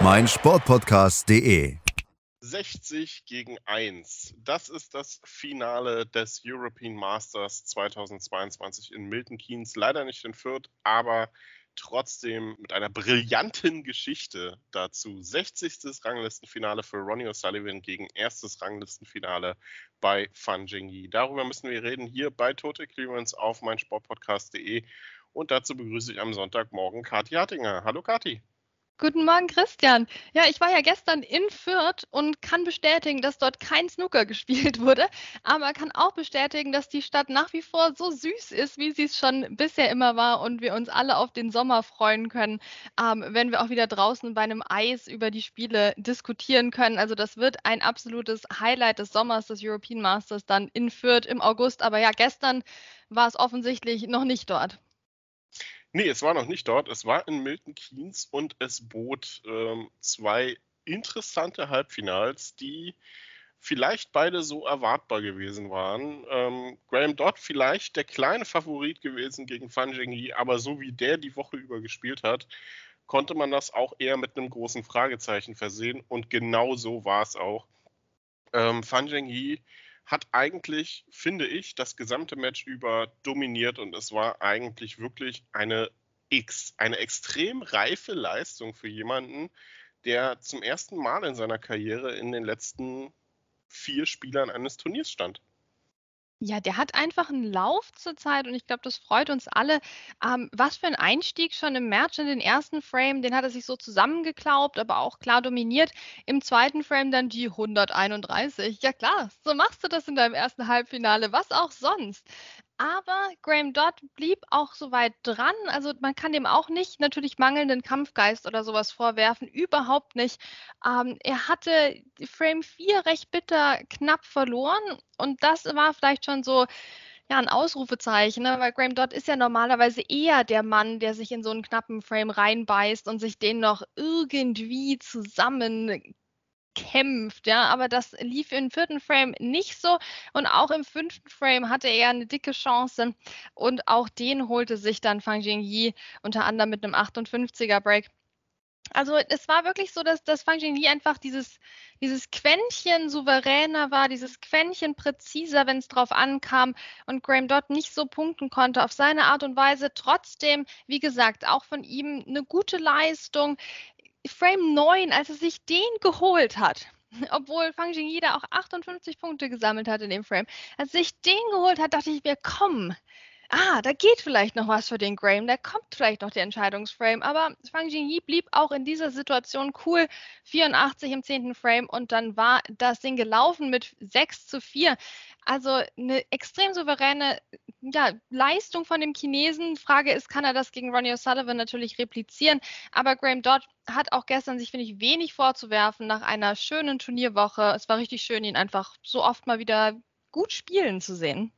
meinsportpodcast.de 60 gegen 1. Das ist das Finale des European Masters 2022 in Milton Keynes. Leider nicht in Fürth, aber trotzdem mit einer brillanten Geschichte dazu. 60. Ranglistenfinale für Ronnie O'Sullivan gegen erstes Ranglistenfinale bei Fan Jingyi. Darüber müssen wir reden hier bei Total Clearance auf meinsportpodcast.de und dazu begrüße ich am Sonntagmorgen Kathi Hartinger. Hallo Kathi. Guten Morgen, Christian. Ja, ich war ja gestern in Fürth und kann bestätigen, dass dort kein Snooker gespielt wurde, aber kann auch bestätigen, dass die Stadt nach wie vor so süß ist, wie sie es schon bisher immer war und wir uns alle auf den Sommer freuen können, ähm, wenn wir auch wieder draußen bei einem Eis über die Spiele diskutieren können. Also das wird ein absolutes Highlight des Sommers des European Masters dann in Fürth im August. Aber ja, gestern war es offensichtlich noch nicht dort. Nee, es war noch nicht dort. Es war in Milton Keynes und es bot ähm, zwei interessante Halbfinals, die vielleicht beide so erwartbar gewesen waren. Ähm, Graham Dodd vielleicht der kleine Favorit gewesen gegen Fan Zhengyi, aber so wie der die Woche über gespielt hat, konnte man das auch eher mit einem großen Fragezeichen versehen und genau so war es auch. Ähm, Fan Zhengyi hat eigentlich, finde ich, das gesamte Match über dominiert und es war eigentlich wirklich eine X, eine extrem reife Leistung für jemanden, der zum ersten Mal in seiner Karriere in den letzten vier Spielern eines Turniers stand. Ja, der hat einfach einen Lauf zurzeit und ich glaube, das freut uns alle. Ähm, was für ein Einstieg schon im Match in den ersten Frame, den hat er sich so zusammengeklaubt, aber auch klar dominiert. Im zweiten Frame dann die 131. Ja klar, so machst du das in deinem ersten Halbfinale, was auch sonst. Aber Graham Dodd blieb auch so weit dran. Also man kann dem auch nicht natürlich mangelnden Kampfgeist oder sowas vorwerfen. Überhaupt nicht. Ähm, er hatte Frame 4 recht bitter knapp verloren. Und das war vielleicht schon so ja, ein Ausrufezeichen, ne? weil Graham Dodd ist ja normalerweise eher der Mann, der sich in so einen knappen Frame reinbeißt und sich den noch irgendwie zusammen kämpft, ja, aber das lief im vierten Frame nicht so und auch im fünften Frame hatte er eine dicke Chance und auch den holte sich dann Fang Jingyi unter anderem mit einem 58er Break. Also es war wirklich so, dass, dass Fang Jingyi einfach dieses, dieses Quäntchen souveräner war, dieses Quäntchen präziser, wenn es drauf ankam und Graham Dodd nicht so punkten konnte auf seine Art und Weise. Trotzdem, wie gesagt, auch von ihm eine gute Leistung. Frame 9, als er sich den geholt hat, obwohl Fang Jingyi da auch 58 Punkte gesammelt hat in dem Frame, als er sich den geholt hat, dachte ich mir, komm, ah, da geht vielleicht noch was für den Graham, da kommt vielleicht noch der Entscheidungsframe. Aber Fang Jingyi blieb auch in dieser Situation cool, 84 im 10. Frame und dann war das Ding gelaufen mit 6 zu 4. Also eine extrem souveräne ja, Leistung von dem Chinesen. Frage ist, kann er das gegen Ronnie O'Sullivan natürlich replizieren? Aber Graham Dodd hat auch gestern sich, finde ich, wenig vorzuwerfen nach einer schönen Turnierwoche. Es war richtig schön, ihn einfach so oft mal wieder gut spielen zu sehen.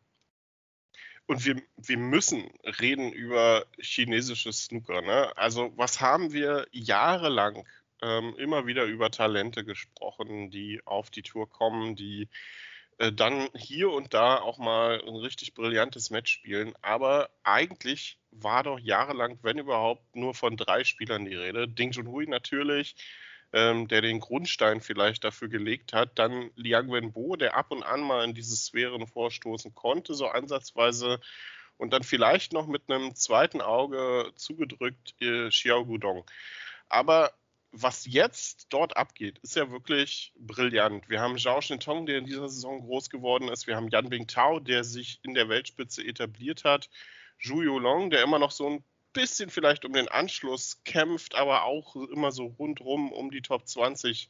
Und wir, wir müssen reden über chinesisches Snooker. Ne? Also was haben wir jahrelang ähm, immer wieder über Talente gesprochen, die auf die Tour kommen, die äh, dann hier und da auch mal ein richtig brillantes Match spielen. Aber eigentlich war doch jahrelang, wenn überhaupt, nur von drei Spielern die Rede. Ding Junhui natürlich, ähm, der den Grundstein vielleicht dafür gelegt hat. Dann Liang Wenbo, der ab und an mal in diese Sphären vorstoßen konnte, so ansatzweise. Und dann vielleicht noch mit einem zweiten Auge zugedrückt äh, Xiao Gudong. Aber was jetzt dort abgeht, ist ja wirklich brillant. Wir haben Zhao Shintong, der in dieser Saison groß geworden ist. Wir haben Yan Bingtao, der sich in der Weltspitze etabliert hat. Zhu Yolong, der immer noch so ein bisschen vielleicht um den Anschluss kämpft, aber auch immer so rundrum um die Top 20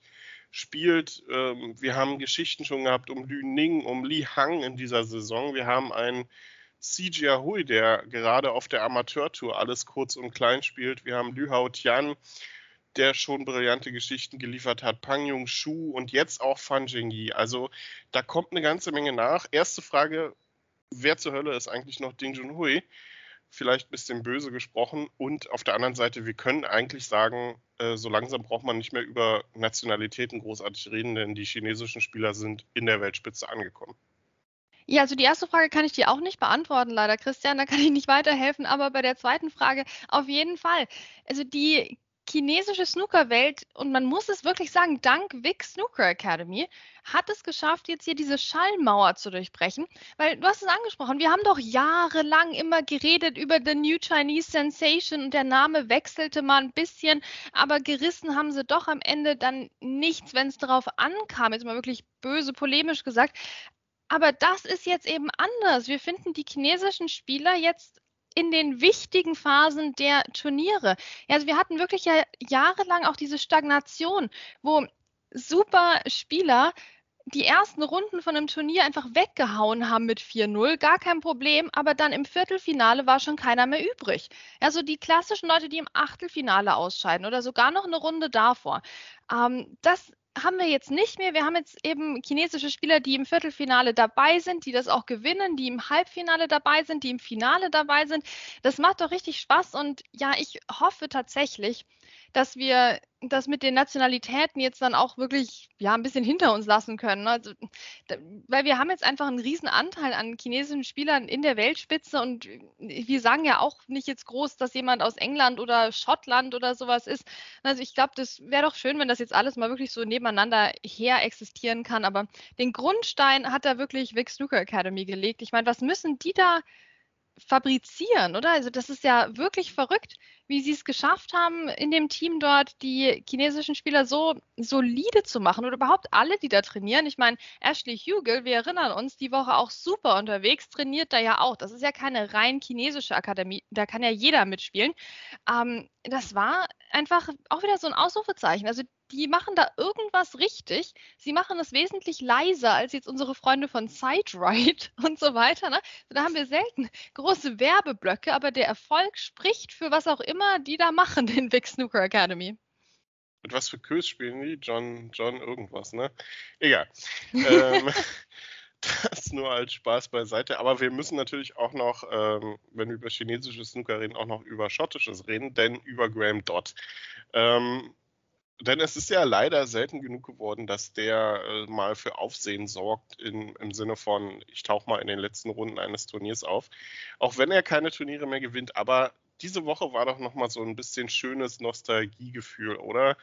spielt. Ähm, wir haben Geschichten schon gehabt um Lü Ning, um Li Hang in dieser Saison. Wir haben einen CJ Hui, der gerade auf der Amateurtour alles kurz und klein spielt. Wir haben Lü Hao Tian, der schon brillante Geschichten geliefert hat, Pang Jung Shu und jetzt auch Fan Jingyi. Also da kommt eine ganze Menge nach. Erste Frage, wer zur Hölle ist eigentlich noch Ding Junhui? Vielleicht ein bisschen böse gesprochen. Und auf der anderen Seite, wir können eigentlich sagen, äh, so langsam braucht man nicht mehr über Nationalitäten großartig reden, denn die chinesischen Spieler sind in der Weltspitze angekommen. Ja, also die erste Frage kann ich dir auch nicht beantworten, leider, Christian. Da kann ich nicht weiterhelfen. Aber bei der zweiten Frage auf jeden Fall. Also die chinesische Snookerwelt, und man muss es wirklich sagen, dank Vic Snooker Academy, hat es geschafft, jetzt hier diese Schallmauer zu durchbrechen. Weil du hast es angesprochen, wir haben doch jahrelang immer geredet über The New Chinese Sensation und der Name wechselte mal ein bisschen, aber gerissen haben sie doch am Ende dann nichts, wenn es darauf ankam, jetzt mal wirklich böse polemisch gesagt. Aber das ist jetzt eben anders. Wir finden die chinesischen Spieler jetzt in den wichtigen Phasen der Turniere. Also wir hatten wirklich ja jahrelang auch diese Stagnation, wo super Spieler die ersten Runden von einem Turnier einfach weggehauen haben mit 4-0, gar kein Problem, aber dann im Viertelfinale war schon keiner mehr übrig. Also die klassischen Leute, die im Achtelfinale ausscheiden oder sogar noch eine Runde davor. Ähm, das haben wir jetzt nicht mehr. Wir haben jetzt eben chinesische Spieler, die im Viertelfinale dabei sind, die das auch gewinnen, die im Halbfinale dabei sind, die im Finale dabei sind. Das macht doch richtig Spaß und ja, ich hoffe tatsächlich, dass wir das mit den Nationalitäten jetzt dann auch wirklich ja ein bisschen hinter uns lassen können. Ne? Also, da, weil wir haben jetzt einfach einen riesen Anteil an chinesischen Spielern in der Weltspitze und wir sagen ja auch nicht jetzt groß, dass jemand aus England oder Schottland oder sowas ist. Also ich glaube, das wäre doch schön, wenn das jetzt alles mal wirklich so nebeneinander her existieren kann. Aber den Grundstein hat da wirklich Vic Snooker Academy gelegt. Ich meine, was müssen die da fabrizieren, oder? Also das ist ja wirklich verrückt, wie sie es geschafft haben, in dem Team dort die chinesischen Spieler so solide zu machen oder überhaupt alle, die da trainieren. Ich meine, Ashley Hugel, wir erinnern uns, die Woche auch super unterwegs, trainiert da ja auch. Das ist ja keine rein chinesische Akademie, da kann ja jeder mitspielen. Ähm, das war einfach auch wieder so ein Ausrufezeichen. Also die machen da irgendwas richtig. Sie machen es wesentlich leiser als jetzt unsere Freunde von SideRide und so weiter. Ne? Da haben wir selten große Werbeblöcke, aber der Erfolg spricht für was auch immer die da machen in Big Snooker Academy. Mit was für Kös spielen die? John, John irgendwas, ne? Egal. ähm, das nur als Spaß beiseite. Aber wir müssen natürlich auch noch, ähm, wenn wir über chinesisches Snooker reden, auch noch über schottisches reden, denn über Graham Dodd. Ähm, denn es ist ja leider selten genug geworden, dass der äh, mal für Aufsehen sorgt, in, im Sinne von, ich tauche mal in den letzten Runden eines Turniers auf. Auch wenn er keine Turniere mehr gewinnt, aber diese Woche war doch nochmal so ein bisschen schönes Nostalgiegefühl, oder?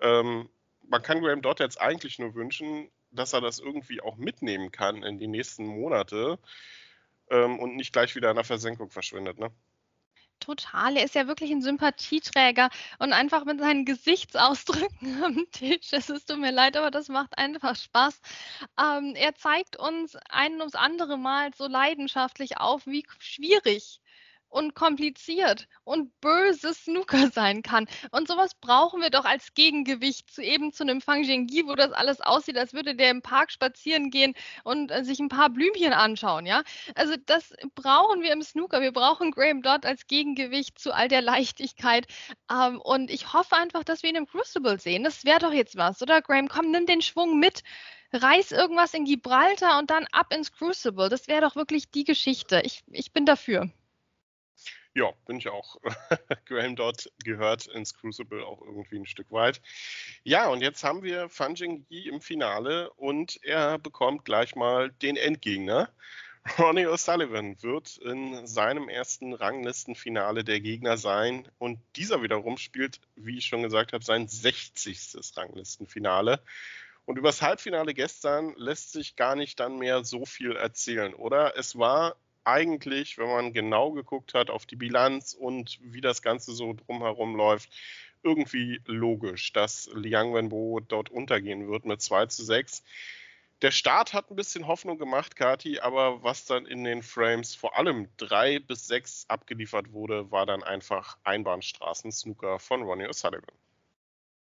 Ähm, man kann Graham Dodd jetzt eigentlich nur wünschen, dass er das irgendwie auch mitnehmen kann in die nächsten Monate ähm, und nicht gleich wieder in der Versenkung verschwindet, ne? Total. Er ist ja wirklich ein Sympathieträger und einfach mit seinen Gesichtsausdrücken am Tisch. Es tut mir leid, aber das macht einfach Spaß. Ähm, er zeigt uns ein ums andere Mal so leidenschaftlich auf, wie schwierig und kompliziert und böse Snooker sein kann. Und sowas brauchen wir doch als Gegengewicht zu eben zu einem Fang Jingyi, wo das alles aussieht, als würde der im Park spazieren gehen und äh, sich ein paar Blümchen anschauen, ja? Also das brauchen wir im Snooker. Wir brauchen Graham Dodd als Gegengewicht zu all der Leichtigkeit. Ähm, und ich hoffe einfach, dass wir ihn im Crucible sehen. Das wäre doch jetzt was, oder? Graham, komm, nimm den Schwung mit reiß irgendwas in Gibraltar und dann ab ins Crucible. Das wäre doch wirklich die Geschichte. Ich, ich bin dafür. Ja, bin ich auch. Graham Dodd gehört ins Crucible auch irgendwie ein Stück weit. Ja, und jetzt haben wir Fan Yi im Finale und er bekommt gleich mal den Endgegner. Ronnie O'Sullivan wird in seinem ersten Ranglistenfinale der Gegner sein und dieser wiederum spielt, wie ich schon gesagt habe, sein 60. Ranglistenfinale. Und über das Halbfinale gestern lässt sich gar nicht dann mehr so viel erzählen, oder? Es war eigentlich, wenn man genau geguckt hat auf die Bilanz und wie das Ganze so drumherum läuft, irgendwie logisch, dass Liang Wenbo dort untergehen wird mit 2 zu 6. Der Start hat ein bisschen Hoffnung gemacht, Kati, aber was dann in den Frames vor allem 3 bis 6 abgeliefert wurde, war dann einfach Einbahnstraßen-Snooker von Ronnie O'Sullivan.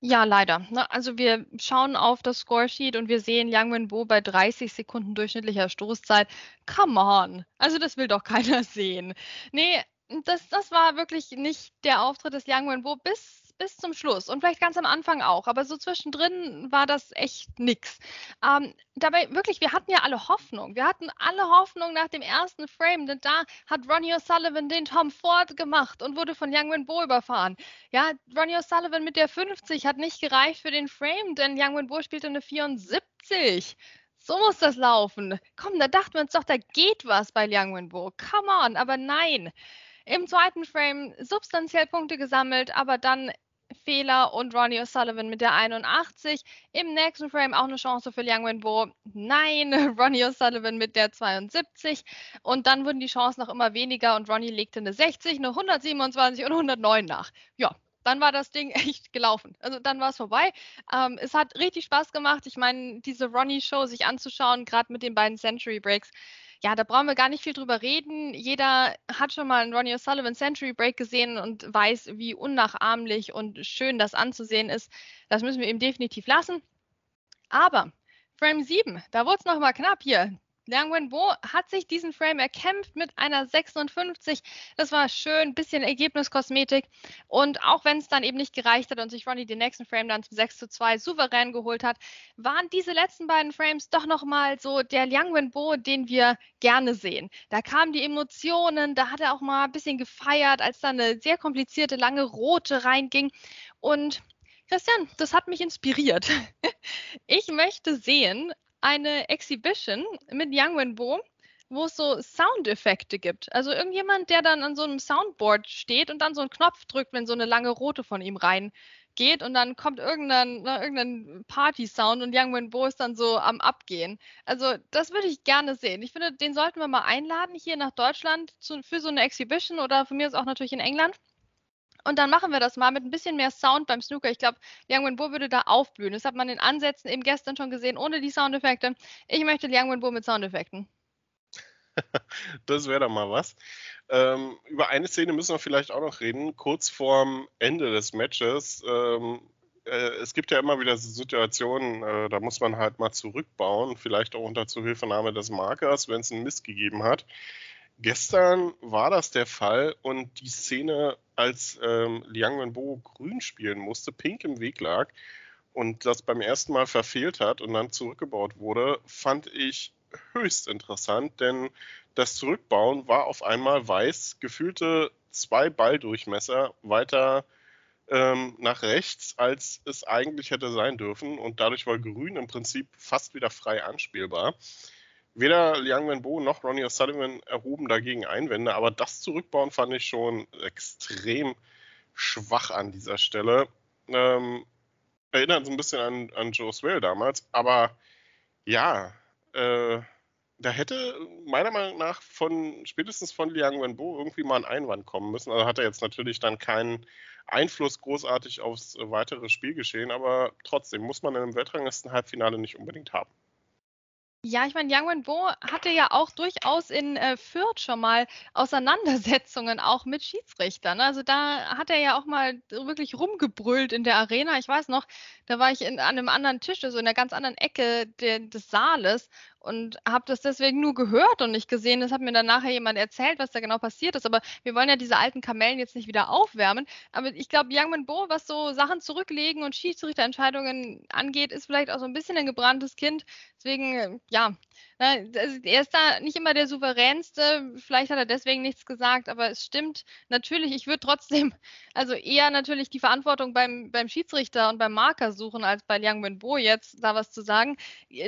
Ja, leider. Ne? Also wir schauen auf das Scoresheet und wir sehen Yang Wenbo bei 30 Sekunden durchschnittlicher Stoßzeit. Come on. Also das will doch keiner sehen. Nee, das, das war wirklich nicht der Auftritt des Yang Wenbo bis bis zum Schluss und vielleicht ganz am Anfang auch, aber so zwischendrin war das echt nix. Ähm, dabei wirklich, wir hatten ja alle Hoffnung. Wir hatten alle Hoffnung nach dem ersten Frame, denn da hat Ronnie O'Sullivan den Tom Ford gemacht und wurde von Young Bo überfahren. Ja, Ronnie O'Sullivan mit der 50 hat nicht gereicht für den Frame, denn Young Bo spielte eine 74. So muss das laufen. Komm, da dachten wir uns doch, da geht was bei Liang Wenbo. Come on, aber nein. Im zweiten Frame substanziell Punkte gesammelt, aber dann Fehler und Ronnie O'Sullivan mit der 81. Im nächsten Frame auch eine Chance für Liang Wenbo. Nein, Ronnie O'Sullivan mit der 72. Und dann wurden die Chancen noch immer weniger und Ronnie legte eine 60, eine 127 und 109 nach. Ja, dann war das Ding echt gelaufen. Also dann war es vorbei. Ähm, es hat richtig Spaß gemacht. Ich meine, diese Ronnie-Show sich anzuschauen, gerade mit den beiden Century Breaks, ja, da brauchen wir gar nicht viel drüber reden. Jeder hat schon mal einen Ronnie O'Sullivan Century Break gesehen und weiß, wie unnachahmlich und schön das anzusehen ist. Das müssen wir ihm definitiv lassen. Aber Frame 7, da wurde es nochmal knapp hier. Liang Wenbo hat sich diesen Frame erkämpft mit einer 56. Das war schön, bisschen Ergebniskosmetik. Und auch wenn es dann eben nicht gereicht hat und sich Ronnie den nächsten Frame dann zum 6 zu 2 souverän geholt hat, waren diese letzten beiden Frames doch nochmal so der Liang Wenbo, den wir gerne sehen. Da kamen die Emotionen, da hat er auch mal ein bisschen gefeiert, als da eine sehr komplizierte lange rote reinging. Und Christian, das hat mich inspiriert. Ich möchte sehen, eine Exhibition mit Yang Wenbo, wo es so Soundeffekte gibt. Also irgendjemand, der dann an so einem Soundboard steht und dann so einen Knopf drückt, wenn so eine lange rote von ihm reingeht und dann kommt irgendein, ne, irgendein Party-Sound und Yang Wenbo ist dann so am Abgehen. Also das würde ich gerne sehen. Ich finde, den sollten wir mal einladen hier nach Deutschland zu, für so eine Exhibition oder von mir ist auch natürlich in England. Und dann machen wir das mal mit ein bisschen mehr Sound beim Snooker. Ich glaube, Liang Wenbo würde da aufblühen. Das hat man in Ansätzen eben gestern schon gesehen, ohne die Soundeffekte. Ich möchte Liang Wenbo mit Soundeffekten. das wäre doch mal was. Ähm, über eine Szene müssen wir vielleicht auch noch reden. Kurz vorm Ende des Matches. Ähm, äh, es gibt ja immer wieder Situationen, äh, da muss man halt mal zurückbauen, vielleicht auch unter Zuhilfenahme des Markers, wenn es einen Mist gegeben hat. Gestern war das der Fall und die Szene, als ähm, Liang Wenbo grün spielen musste, pink im Weg lag und das beim ersten Mal verfehlt hat und dann zurückgebaut wurde, fand ich höchst interessant, denn das Zurückbauen war auf einmal weiß, gefühlte zwei Balldurchmesser weiter ähm, nach rechts, als es eigentlich hätte sein dürfen und dadurch war grün im Prinzip fast wieder frei anspielbar. Weder Liang Wenbo noch Ronnie O'Sullivan erhoben dagegen Einwände, aber das Zurückbauen fand ich schon extrem schwach an dieser Stelle. Ähm, erinnert so ein bisschen an, an Joe Swell damals, aber ja, äh, da hätte meiner Meinung nach von spätestens von Liang Wenbo irgendwie mal ein Einwand kommen müssen. Also hat er jetzt natürlich dann keinen Einfluss großartig aufs weitere Spielgeschehen, aber trotzdem muss man in einem Weltranglisten-Halbfinale nicht unbedingt haben. Ja, ich meine, Yang Wenbo hatte ja auch durchaus in äh, Fürth schon mal Auseinandersetzungen auch mit Schiedsrichtern. Also da hat er ja auch mal wirklich rumgebrüllt in der Arena. Ich weiß noch, da war ich in, an einem anderen Tisch, also in einer ganz anderen Ecke de, des Saales und habe das deswegen nur gehört und nicht gesehen. Das hat mir dann nachher jemand erzählt, was da genau passiert ist. Aber wir wollen ja diese alten Kamellen jetzt nicht wieder aufwärmen. Aber ich glaube, Young Bo, was so Sachen zurücklegen und Schiedsrichterentscheidungen angeht, ist vielleicht auch so ein bisschen ein gebranntes Kind. Deswegen, ja, ne, er ist da nicht immer der souveränste. Vielleicht hat er deswegen nichts gesagt, aber es stimmt natürlich. Ich würde trotzdem, also eher natürlich die Verantwortung beim, beim Schiedsrichter und beim Marker suchen, als bei Liang Bo jetzt da was zu sagen.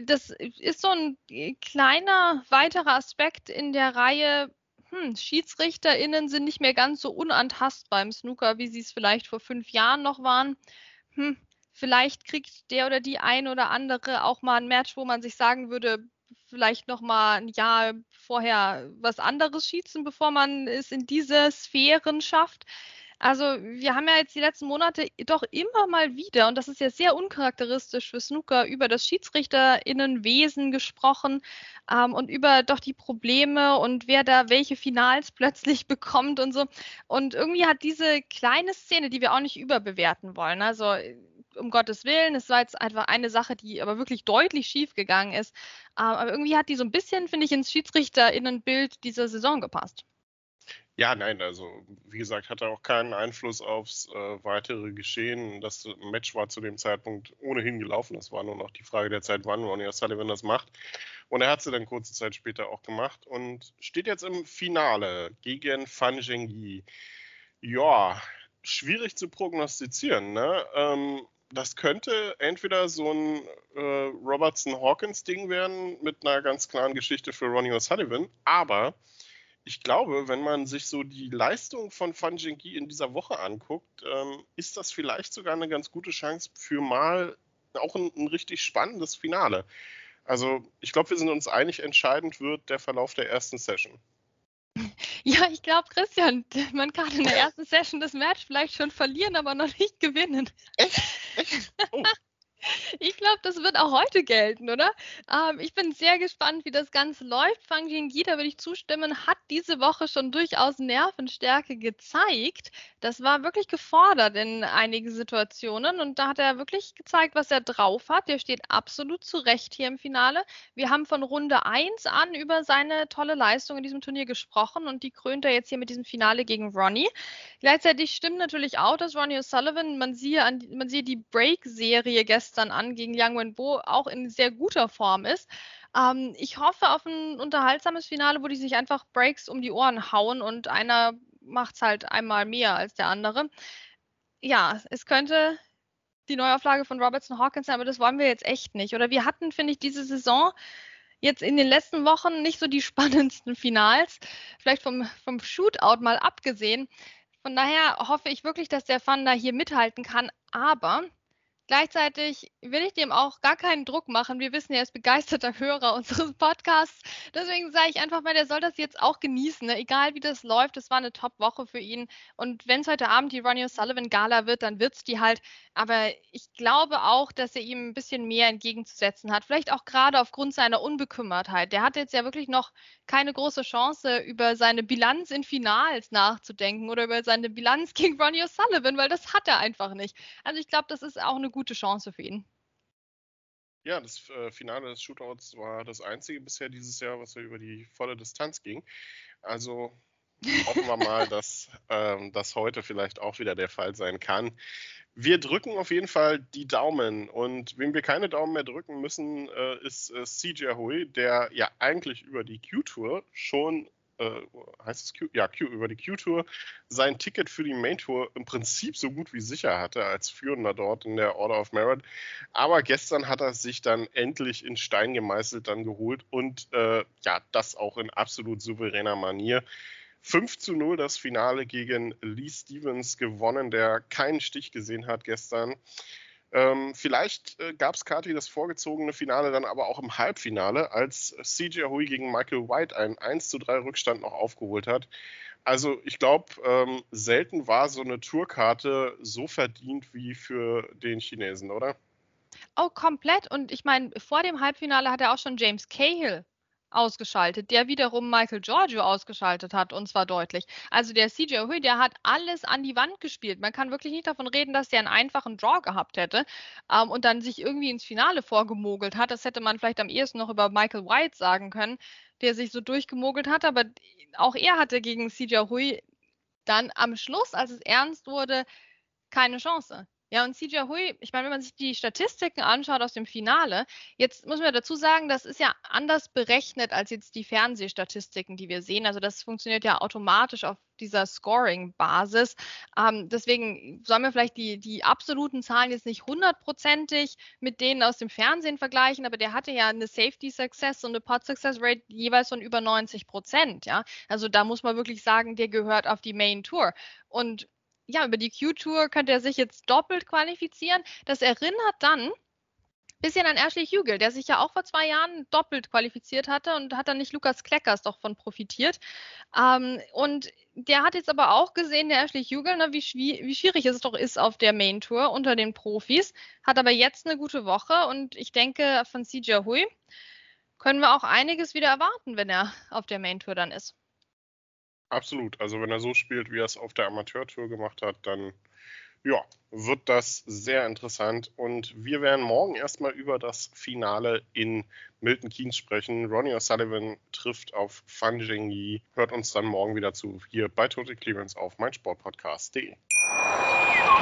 Das ist so ein kleiner weiterer Aspekt in der Reihe, hm, SchiedsrichterInnen sind nicht mehr ganz so unantastbar im Snooker, wie sie es vielleicht vor fünf Jahren noch waren. Hm, vielleicht kriegt der oder die ein oder andere auch mal ein Match, wo man sich sagen würde, vielleicht noch mal ein Jahr vorher was anderes schießen, bevor man es in diese Sphären schafft. Also wir haben ja jetzt die letzten Monate doch immer mal wieder, und das ist ja sehr uncharakteristisch für Snooker, über das Schiedsrichterinnenwesen gesprochen ähm, und über doch die Probleme und wer da welche Finals plötzlich bekommt und so. Und irgendwie hat diese kleine Szene, die wir auch nicht überbewerten wollen, also um Gottes Willen, es war jetzt einfach eine Sache, die aber wirklich deutlich schief gegangen ist. Ähm, aber irgendwie hat die so ein bisschen, finde ich, ins Schiedsrichterinnenbild dieser Saison gepasst. Ja, nein, also wie gesagt, hatte auch keinen Einfluss aufs äh, weitere Geschehen. Das Match war zu dem Zeitpunkt ohnehin gelaufen. Das war nur noch die Frage der Zeit, wann Ronnie O'Sullivan das macht. Und er hat sie dann kurze Zeit später auch gemacht und steht jetzt im Finale gegen Fan Zhengyi. Ja, schwierig zu prognostizieren. Ne? Ähm, das könnte entweder so ein äh, Robertson-Hawkins-Ding werden mit einer ganz klaren Geschichte für Ronnie O'Sullivan, aber ich glaube, wenn man sich so die Leistung von Fan Jingi in dieser Woche anguckt, ähm, ist das vielleicht sogar eine ganz gute Chance für mal auch ein, ein richtig spannendes Finale. Also ich glaube, wir sind uns einig, entscheidend wird der Verlauf der ersten Session. Ja, ich glaube, Christian, man kann in der ersten Session das Match vielleicht schon verlieren, aber noch nicht gewinnen. Echt? Echt? Oh. Ich glaube, das wird auch heute gelten, oder? Ähm, ich bin sehr gespannt, wie das Ganze läuft. Fang Jingyi, da würde ich zustimmen, hat diese Woche schon durchaus Nervenstärke gezeigt. Das war wirklich gefordert in einigen Situationen und da hat er wirklich gezeigt, was er drauf hat. Der steht absolut zurecht hier im Finale. Wir haben von Runde 1 an über seine tolle Leistung in diesem Turnier gesprochen und die krönt er jetzt hier mit diesem Finale gegen Ronnie. Gleichzeitig stimmt natürlich auch, dass Ronnie O'Sullivan, man siehe die Break-Serie gestern gestern an gegen Yang Wenbo auch in sehr guter Form ist. Ähm, ich hoffe auf ein unterhaltsames Finale, wo die sich einfach Breaks um die Ohren hauen und einer macht es halt einmal mehr als der andere. Ja, es könnte die Neuauflage von Robertson Hawkins sein, aber das wollen wir jetzt echt nicht. Oder wir hatten, finde ich, diese Saison jetzt in den letzten Wochen nicht so die spannendsten Finals, vielleicht vom, vom Shootout mal abgesehen. Von daher hoffe ich wirklich, dass der Fun da hier mithalten kann. Aber Gleichzeitig will ich dem auch gar keinen Druck machen. Wir wissen, er ist begeisterter Hörer unseres Podcasts. Deswegen sage ich einfach mal, der soll das jetzt auch genießen. Ne? Egal wie das läuft, es war eine Top-Woche für ihn. Und wenn es heute Abend die Ronnie O'Sullivan Gala wird, dann wird es die halt. Aber ich glaube auch, dass er ihm ein bisschen mehr entgegenzusetzen hat. Vielleicht auch gerade aufgrund seiner Unbekümmertheit. Der hat jetzt ja wirklich noch keine große Chance, über seine Bilanz in Finals nachzudenken oder über seine Bilanz gegen Ronnie O'Sullivan, weil das hat er einfach nicht. Also ich glaube, das ist auch eine gute Chance für ihn. Ja, das äh, Finale des Shootouts war das einzige bisher dieses Jahr, was über die volle Distanz ging. Also hoffen wir mal, dass ähm, das heute vielleicht auch wieder der Fall sein kann. Wir drücken auf jeden Fall die Daumen und wem wir keine Daumen mehr drücken müssen, äh, ist äh, CJ Hui, der ja eigentlich über die Q-Tour schon äh, heißt es Q? Ja, Q, über die Q-Tour sein Ticket für die Main-Tour im Prinzip so gut wie sicher hatte als Führender dort in der Order of Merit. Aber gestern hat er sich dann endlich in Stein gemeißelt dann geholt und äh, ja, das auch in absolut souveräner Manier. 5 zu 0 das Finale gegen Lee Stevens gewonnen, der keinen Stich gesehen hat gestern. Ähm, vielleicht äh, gab es Kati das vorgezogene Finale dann aber auch im Halbfinale, als CJ Hui gegen Michael White einen 1 zu 3 Rückstand noch aufgeholt hat. Also ich glaube, ähm, selten war so eine Tourkarte so verdient wie für den Chinesen, oder? Oh, komplett. Und ich meine, vor dem Halbfinale hat er auch schon James Cahill ausgeschaltet, der wiederum Michael Giorgio ausgeschaltet hat und zwar deutlich. Also der CJ Hui, der hat alles an die Wand gespielt. Man kann wirklich nicht davon reden, dass der einen einfachen Draw gehabt hätte ähm, und dann sich irgendwie ins Finale vorgemogelt hat. Das hätte man vielleicht am ehesten noch über Michael White sagen können, der sich so durchgemogelt hat, aber auch er hatte gegen CJ Hui dann am Schluss, als es ernst wurde, keine Chance. Ja, und CJ Hui, ich meine, wenn man sich die Statistiken anschaut aus dem Finale, jetzt muss man dazu sagen, das ist ja anders berechnet als jetzt die Fernsehstatistiken, die wir sehen. Also das funktioniert ja automatisch auf dieser Scoring-Basis. Ähm, deswegen sollen wir vielleicht die, die absoluten Zahlen jetzt nicht hundertprozentig mit denen aus dem Fernsehen vergleichen, aber der hatte ja eine Safety Success und eine Pot Success Rate jeweils von über 90 Prozent. Ja? Also da muss man wirklich sagen, der gehört auf die Main Tour. Und ja, über die Q-Tour könnte er sich jetzt doppelt qualifizieren. Das erinnert dann bisschen an Ashley Hugel, der sich ja auch vor zwei Jahren doppelt qualifiziert hatte und hat dann nicht Lukas Kleckers doch von profitiert. Ähm, und der hat jetzt aber auch gesehen, der Ashley Hugel, ne, wie, wie, schwierig es doch ist auf der Main Tour unter den Profis, hat aber jetzt eine gute Woche und ich denke, von CJ Hui können wir auch einiges wieder erwarten, wenn er auf der Main Tour dann ist. Absolut. Also wenn er so spielt, wie er es auf der Amateurtour gemacht hat, dann ja, wird das sehr interessant. Und wir werden morgen erstmal über das Finale in Milton Keynes sprechen. Ronnie O'Sullivan trifft auf Fan Yi. Hört uns dann morgen wieder zu, hier bei Total Clearance auf meinsportpodcast.de.